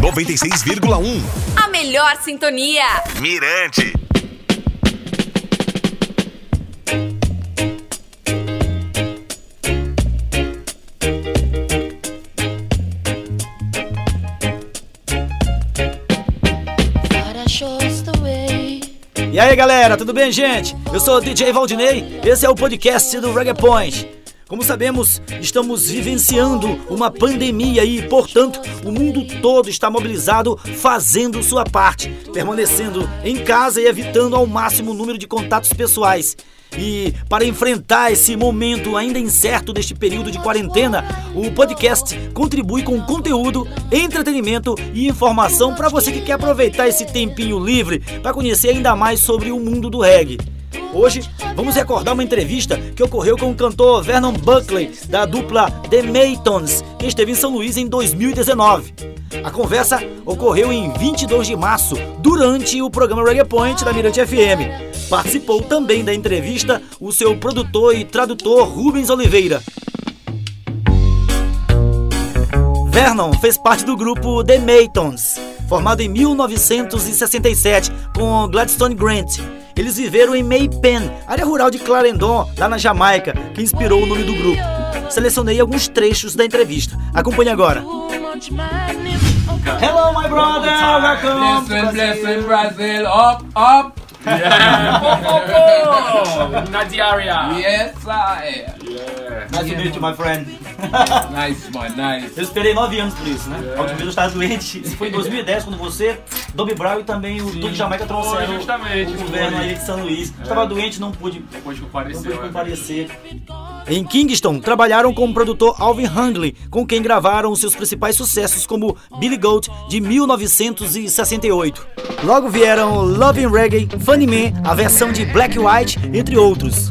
96,1. A melhor sintonia. Mirante. E aí galera, tudo bem gente? Eu sou o DJ Valdinei, esse é o podcast do Reggae Point. Como sabemos, estamos vivenciando uma pandemia e, portanto, o mundo todo está mobilizado fazendo sua parte, permanecendo em casa e evitando ao máximo o número de contatos pessoais. E para enfrentar esse momento ainda incerto deste período de quarentena, o podcast contribui com conteúdo, entretenimento e informação para você que quer aproveitar esse tempinho livre para conhecer ainda mais sobre o mundo do reggae. Hoje vamos recordar uma entrevista que ocorreu com o cantor Vernon Buckley, da dupla The Maytons, que esteve em São Luís em 2019. A conversa ocorreu em 22 de março, durante o programa Reggae Point da Mirante FM. Participou também da entrevista o seu produtor e tradutor Rubens Oliveira. Vernon fez parte do grupo The Maytons, formado em 1967 com Gladstone Grant eles viveram em May Pen, área rural de Clarendon, lá na Jamaica, que inspirou o nome do grupo. Selecionei alguns trechos da entrevista. Acompanhe agora. Hello, my brother. Welcome. Blessing, blessing, Brazil. Up, up. Yeah. oh, oh, Nadiaria. Yes, I. Yeah. Nice to meet you, my friend. nice, man, nice. Eu esperei nove anos por isso, né? Yeah. A última vez eu estava doente. Isso foi em 2010, quando você, Dobby Brown e também o Duque Jamaica trouxeram justamente, o governo aí de São Luís. É. Estava doente, não pude, não pude comparecer. Não pude comparecer. Em Kingston, trabalharam com o produtor Alvin Hungley, com quem gravaram seus principais sucessos como Billy Goat, de 1968. Logo vieram Loving Reggae, Funny Man, a versão de Black White, entre outros.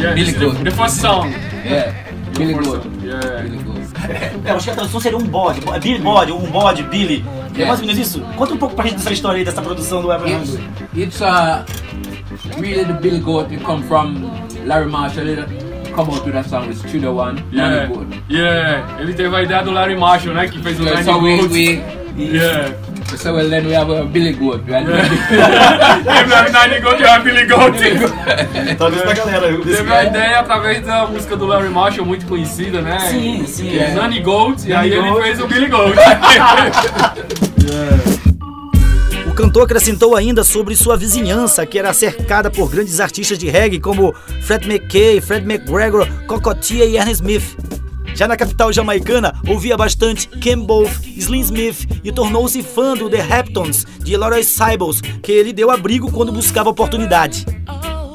Yeah, Billy Goat. The first song. Yeah, Billy Goat. Yeah. Billy Goat. É, acho que a tradução seria um bode, Billy Bode, um bode, Billy. É mais ou menos isso? Conta um pouco pra gente dessa história aí, dessa produção do Evan It's, it's uh, really the Billy Goat, it come from Larry Marshall, ele come out with that song, with Studio One, yeah. Yeah, ele teve a ideia do Larry Marshall, né, que fez o yeah, Larry so we, we, Yeah. So well then we have a Billy Goat, right? Nine Goat e a Billy Goat. Talvez pra galera. Teve a ideia através da música do Larry Marshall, muito conhecida, né? Sim, sim. É. Nani Goat, e aí ele fez o Billy Goat. O cantor acrescentou ainda sobre sua vizinhança, que era cercada por grandes artistas de reggae como Fred McKay, Fred McGregor, Cocotia e Ernest Smith. Já na capital jamaicana, ouvia bastante Ken Both, Slim Smith e tornou-se fã do The Heptons de Laura Sybils, que ele deu abrigo quando buscava oportunidade.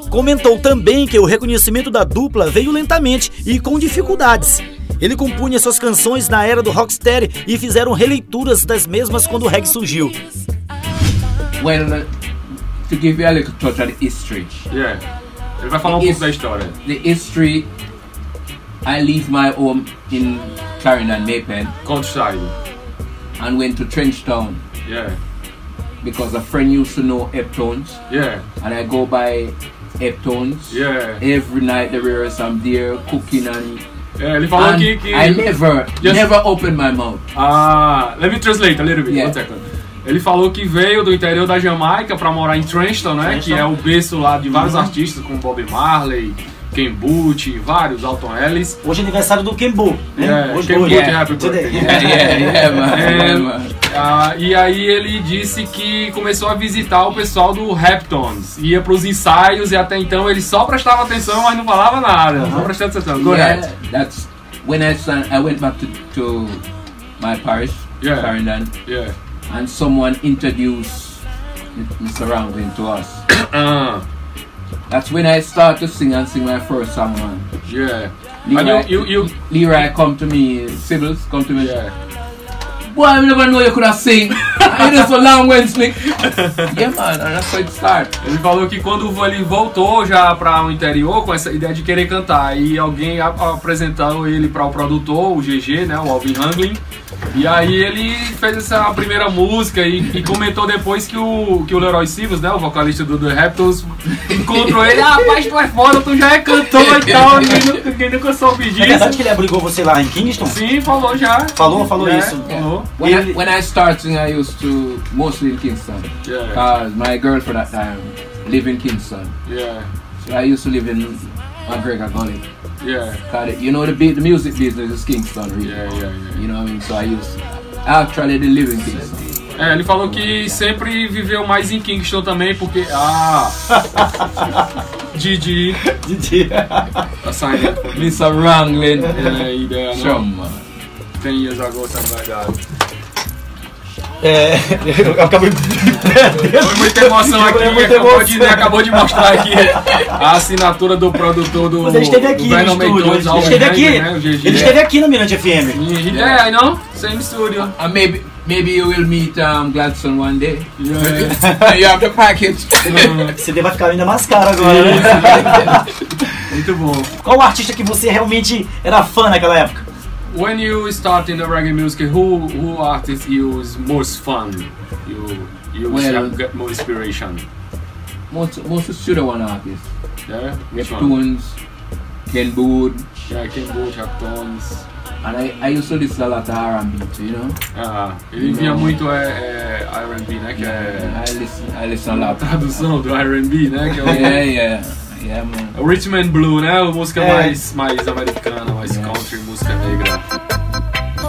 Comentou também que o reconhecimento da dupla veio lentamente e com dificuldades. Ele compunha suas canções na era do rocksteady e fizeram releituras das mesmas quando o reggae surgiu. Well, to give you a little touch on the history. Yeah. Ele vai falar um pouco da história. The history I leave my home in Clarendon, Maypen. Countryside. And went to Trenchtown. Yeah. Because a friend used to know Eptones. Yeah. And I go by Eptones. Yeah. Every night there is some there cooking and Yeah, ele falou que, que. I never, just... never opened my mouth. Ah, let me translate a little bit. Yeah. One second. Ele falou que veio do interior da Jamaica para morar em Trenchtown, né? Trenchtown. Que é o berço lá de vários Uhum. artistas, como Bob Marley, Ken Boot, vários, Alton Ellis. Hoje é aniversário do Kembo, né? Yeah, hoje, Ken hoje. Boot, happy birthday. Yeah, yeah, yeah, man. É, man. ah, e aí ele disse que começou a visitar o pessoal do Raptons. Ia pros ensaios e até então ele só prestava atenção, mas não falava nada. Não prestava atenção. Go yeah, ahead. that's when I I went back to, to my parish, Yeah. Clarendon, Yeah. and someone introduced Mr. Ranglin to us. Ah, That's when I start to sing and sing my first song, man. yeah. Leroy, And you, you, you, Leroy come to me, Sybil's come to me. yeah. Boy, I never know you could have sing. I did so long when slick. Yeah, man, that's how it started. Ele falou que quando ele voltou já para o interior com essa ideia de querer cantar, e alguém a- apresentou ele para o produtor, o GG, né, o Alvin Hanglin, e aí ele fez essa primeira música e, e comentou depois que o, que o Leroy Sivas, né, o vocalista do The Raptors, encontrou ele, ah, rapaz, tu é foda, tu já é cantor e tal, ninguém, nunca- ninguém nunca soube É disso. verdade que ele abrigou você lá em Kingston? Sim, falou já. Falou, falou É, isso. Falou. When, Ele- I, when I started, I used to mostly in Kingston. Yeah. Cause my girlfriend at that time lived in Kingston. Yeah, So I used to live in McGregor Gully. Yeah, Cause you know the, the music business is Kingston, really. yeah, yeah, yeah. You know what I mean? So I used actually live in Kingston. É, ele falou que sempre viveu mais em Kingston também, porque. Ah! Didi, Didi. tá saindo. Mr. Wrangling. É, ideia, não. man. Tem years ago também. É, eu acabei de. Foi muita emoção aqui, Foi muita acabou, emoção. De, acabou de mostrar aqui a assinatura do produtor do. Mas ele esteve do aqui no estúdio, ele Alvin esteve aqui, né, ele esteve aqui na Mirante FM. E- Yeah, I know. Same studio. And maybe maybe you will meet um, Gladstone one day. Yeah. you have the package. Esse CD vai ficar ainda mais caro agora, né? Muito bom. Qual o artista que você realmente era fã naquela época? When you start in the reggae music, who who artist you is most fun? You you Well- get more inspiration. most most of studio one artists. Yeah, which? Neptunes, Ken Bood, Yeah, King Bull, Chaptons. and I, I used to listen a lot of R&B, too, you know. Ah, ele via muito é, é, R&B, né? Que é I listen I listen a lot. tradução do R&B, né? Que é o, yeah, yeah, yeah, man. o Rhythm and Blue, né? A música É. mais, mais americana, mais Yeah. country, música negra.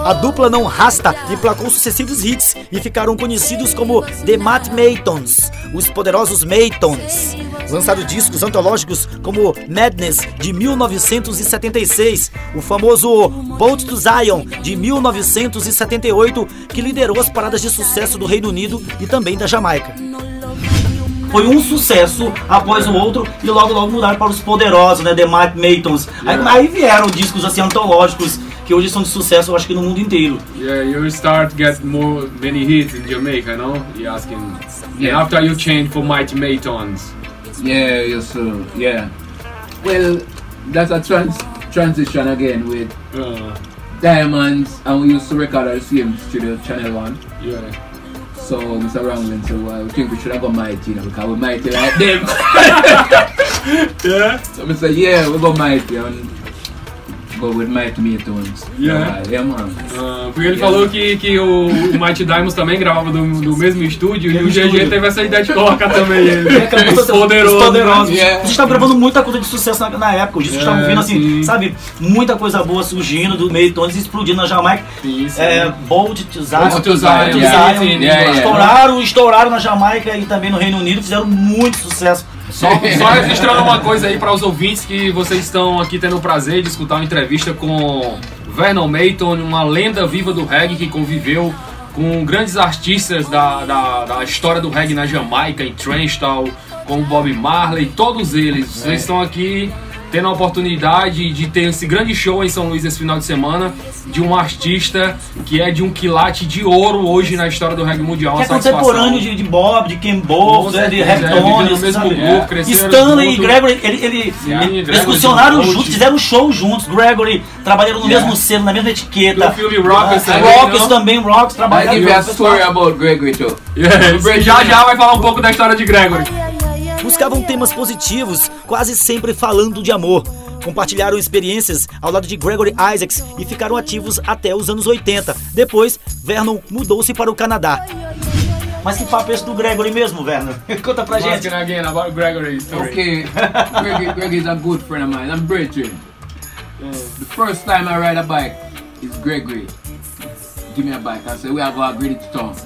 A dupla não rasta emplacou sucessivos hits e ficaram conhecidos como The Matt Maytons, os poderosos Maytons. Lançaram discos antológicos como Madness de 1976, o famoso Boat to Zion de 1978, que liderou as paradas de sucesso do Reino Unido e também da Jamaica. Foi um sucesso após o outro e logo logo mudaram para os poderosos, né? The Matt Maytons. Aí, aí vieram discos assim antológicos que hoje são de sucesso, eu acho que no mundo inteiro. Yeah, you start get more many hits in Jamaica, you know? You asking. Yeah. And after you change for Mighty Maytons. Yeah, yes, sir. Yeah. Well, that's a trans transition again with Uh, Diamonds, and we used to record at the same studio, Channel One. yeah. So Mr. Wrangling said, well, we think we should have gone mighty, you know, because we're mighty like them. Yeah. so I said, yeah, we go mighty and go with mighty Maytones. Yeah. yeah, man. Ah, porque ele falou que, que o, o Mighty Diamonds também gravava do, do mesmo estúdio e o GG teve essa ideia de colocar também ele. É, cara, Os os poderosos. poderosos. né? Yeah. A gente tá gravando muita coisa de sucesso na, na época. Os discos É, estavam vindo assim, sim. sabe? Muita coisa boa surgindo do meio tones explodindo na Jamaica. Sim, sim. É, Bold to Zion. Bold to Zion, yeah. Yeah, yeah. Estouraram, estouraram na Jamaica e também no Reino Unido. Fizeram muito sucesso. Só, só registrando uma coisa aí para os ouvintes que vocês estão aqui tendo o prazer de escutar uma entrevista com Vernon Mayton, uma lenda viva do reggae que conviveu com grandes artistas da, da, da história do reggae na Jamaica, em Trenchtown, como Bob Marley, todos eles. Vocês estão aqui tendo a oportunidade de ter esse grande show em São Luís esse final de semana de um artista que é de um quilate de ouro hoje na história do reggae mundial. Que é contemporâneo de, de Bob, de Ken Bowles, né, de certeza, é, no mesmo grupo, Stanley e junto. Gregory, ele, ele- eles funcionaram juntos, fizeram show juntos. Gregory trabalharam no Yeah. mesmo selo, na mesma etiqueta. Do filme Rockers Ah, também, Rockers não? também, Rockers I trabalharam give you a juntos. story about Gregory too. Já já vai falar um pouco da história de Gregory. Buscavam temas positivos, quase sempre falando de amor. Compartilharam experiências ao lado de Gregory Isaacs e ficaram ativos até os anos 80. Depois, Vernon mudou-se para o Canadá. Mas que papo é esse do Gregory mesmo, Vernon? Conta pra gente. Asking again about Gregory's story. Okay, Greg, Greg is a good friend of mine. I'm brethren. The first time I ride a bike is Gregory. Give me a bike. I say we are going to town.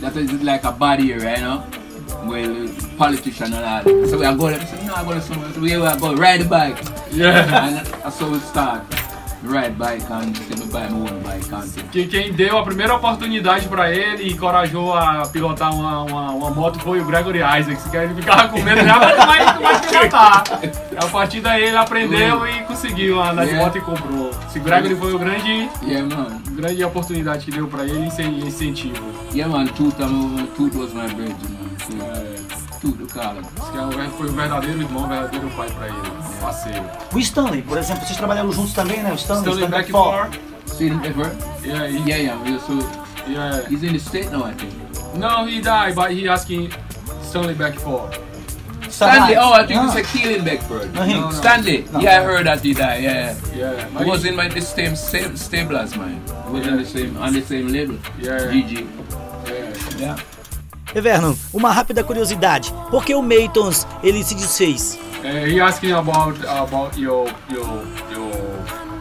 That is like a body area, you know. Well, politician and all that. So we are going. I no, I'm going somewhere. So we are going ride the bike. Yeah. And that's how we start. Ride bike and Que quem deu a primeira oportunidade pra ele e encorajou a pilotar uma, uma, uma moto foi o Gregory Isaacs, que ele ficava com medo já, mas não vai, não vai pilotar. A partir daí ele aprendeu e conseguiu andar de Yeah. moto e comprou. Esse Gregory foi o grande, Yeah, man. grande oportunidade que deu pra ele e incentivo. Yeah, man. Um, Tooth was my virgin, man. Tooth, Tooth, the collar. Esse que é o- foi o verdadeiro irmão, o verdadeiro pai pra ele, parceiro. O Stanley, por exemplo, vocês trabalharam juntos também, né? O Stanley, Stanley Stanley Beckford. See him ever? Yeah, he, Yeah, yeah. yeah, So yeah. he's in the state now, I think. No, he died, but he asking Stanley Beckford. Stanley, oh, I think Ah. it's a Keelan Beckford. No, him. No, no. Stanley, No. yeah, I heard that he died. Yeah, Yeah, he was in my the same same stable as mine. He was in the same on the same label. Yeah. GG. Yeah. E Vernon, uma rápida curiosidade. Por que o Maytons, ele se desfez? Uh, he asking about about your your your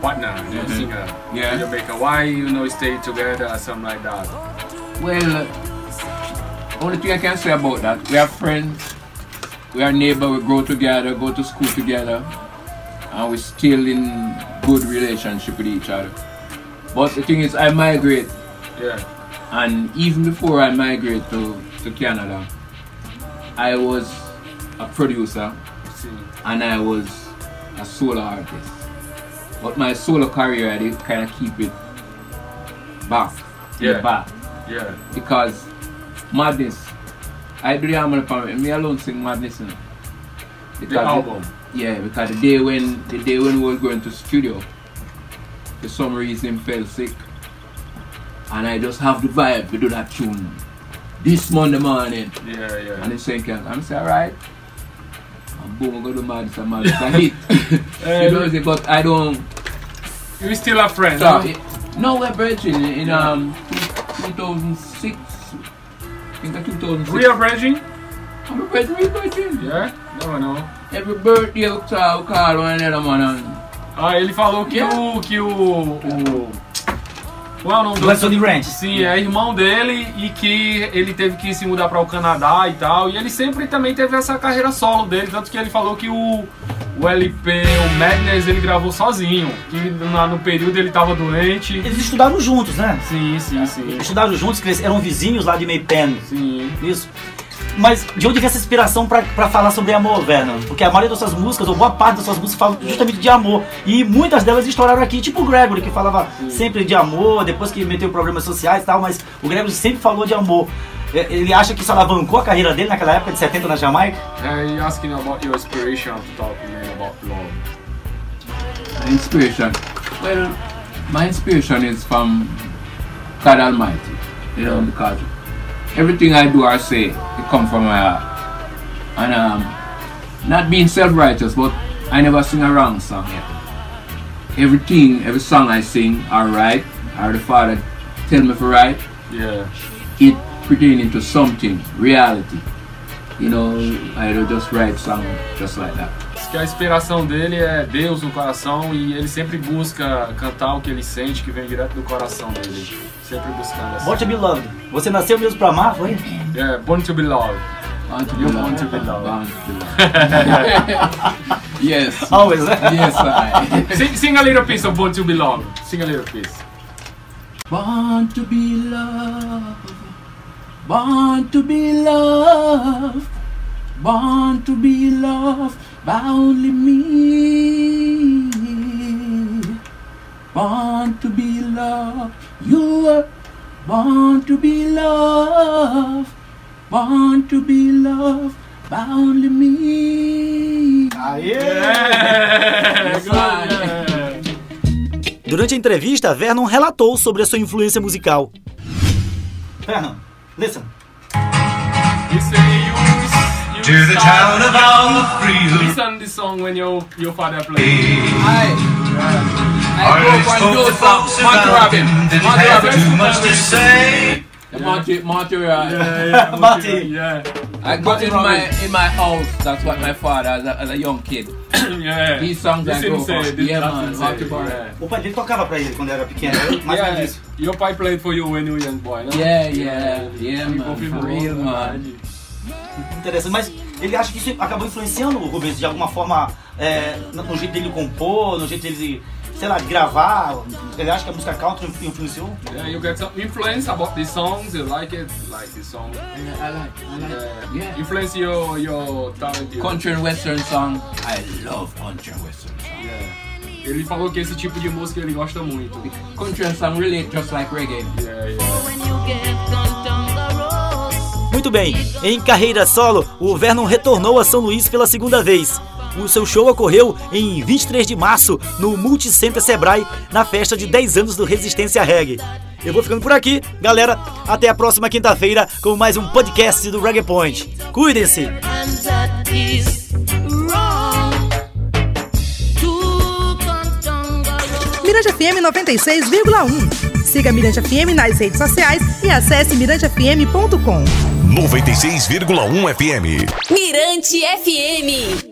partner, your Mhm. singer, Yeah. your maker. Why you know stay together, or something like that. Well, only thing I can say about that, we are friends, we are neighbor, we grow together, go to school together, and we're still in good relationship with each other. But the thing is, I migrate, Yeah. and even before I migrate to, to Canada, I was a producer and I was a solo artist. But my solo career, I did kind of keep it back, Yeah. back Yeah. because madness. I do the harmony for me. Me alone sing madness. You know. The album. yeah, because the day when the day when we were going to studio, for some reason fell sick, and I just have the vibe to do that tune this Monday morning. Yeah. Yeah. And they saying, I'm say alright. And boom, I go to madness and madness. I hit. you know, say, but I don't. We still are friends. So, it- no, we're bridging in, in um 2006. I think of 2006. We are bridging. I'm a bridging, we're bridging. Yeah. Never know. Every birthday we call one another man. And Ah, ele falou que Yeah. o que o, o qual é o nome do Gladstone Ranch. Sim, é irmão dele e que ele teve que se mudar para o Canadá e tal. E ele sempre também teve essa carreira solo dele, tanto que ele falou que o, o LP, o Madness, ele gravou sozinho. Que na- no período ele tava doente. Eles estudaram juntos, né? Sim, sim, sim. Estudaram juntos, cres- eram vizinhos lá de Maypen. Sim. Isso. Mas de onde vem essa inspiração pra, pra falar sobre amor, Vernon? Porque a maioria das suas músicas, ou boa parte das suas músicas, falam justamente de amor. E muitas delas estouraram aqui, tipo o Gregory, que falava sempre de amor, depois que meteu problemas sociais e tal, mas o Gregory sempre falou de amor. É, Ele acha que isso alavancou a carreira dele naquela época de 70 na Jamaica? Uh, he asking about your inspiration to talk about love. inspiration. Well, my inspiration is from God Almighty. You know, because everything I do or say, it comes from my heart. And um, not being self-righteous, but I never sing a wrong song yet. Everything, every song I sing, or write, or the Father tell me to write, Yeah. it pertaining to something, reality. You know, I don't just write song just like that. Que a inspiração dele é Deus no coração e ele sempre busca cantar o que ele sente, que vem direto do coração dele. Sempre buscando assim. Born to be loved. Você nasceu mesmo pra amar, foi? Yeah, born to be loved. Want to be You loved. want to be loved. Want to be loved. yes. Always. Yes, I. Sing, sing a little piece of Born to be loved. Sing a little piece. Born to be loved. Born to be loved. Born to be loved by only me. Born to be loved. You were born to be loved. Born to be loved by only me. Aê! Yeah. Durante a entrevista, Vernon relatou sobre a sua influência musical. Vernon, listen. You say you, you To the town of Alfredo. Listen this song when your your father plays. I, I spoke the fox. Monty about him, didn't Monty have too much to say. Yeah, Monty, Monty, uh, Yeah, yeah, Marty. Yeah, I got Monty in my in my house. That's what my father, as a, as a young kid. yeah. These songs I on. this Yeah, man. Monty yeah. O pai dele tocava pra ele quando era pequeno, mais Yeah, menos. Your pai played for you when you were young boy, no? Yeah, yeah, yeah, man, for real, man. Interessante, mas ele acha que isso acabou influenciando o Rubens de alguma forma é, no no jeito dele compor, no jeito dele sei lá, gravar? Ele acha que a música country influenciou? Yeah, you get some influence about these songs. You like it, like this song. Yeah, I like, I like. Yeah. Yeah. Influence your your talent. your- Country and western song. I love country and western song. Yeah. Ele falou que esse tipo de música ele gosta muito. Country and song relate just like reggae. Yeah, yeah. Muito bem, em carreira solo, o Vernon retornou a São Luís pela segunda vez. O seu show ocorreu em 23 de março no Multicenter Sebrae, na festa de 10 anos do Resistência Reggae. Eu vou ficando por aqui, galera. Até a próxima quinta-feira com mais um podcast do Reggae Point. Cuidem-se! Mirante FM 96,1. Siga Mirante FM nas redes sociais e acesse mirantefm.com. 96,1 FM. Mirante FM.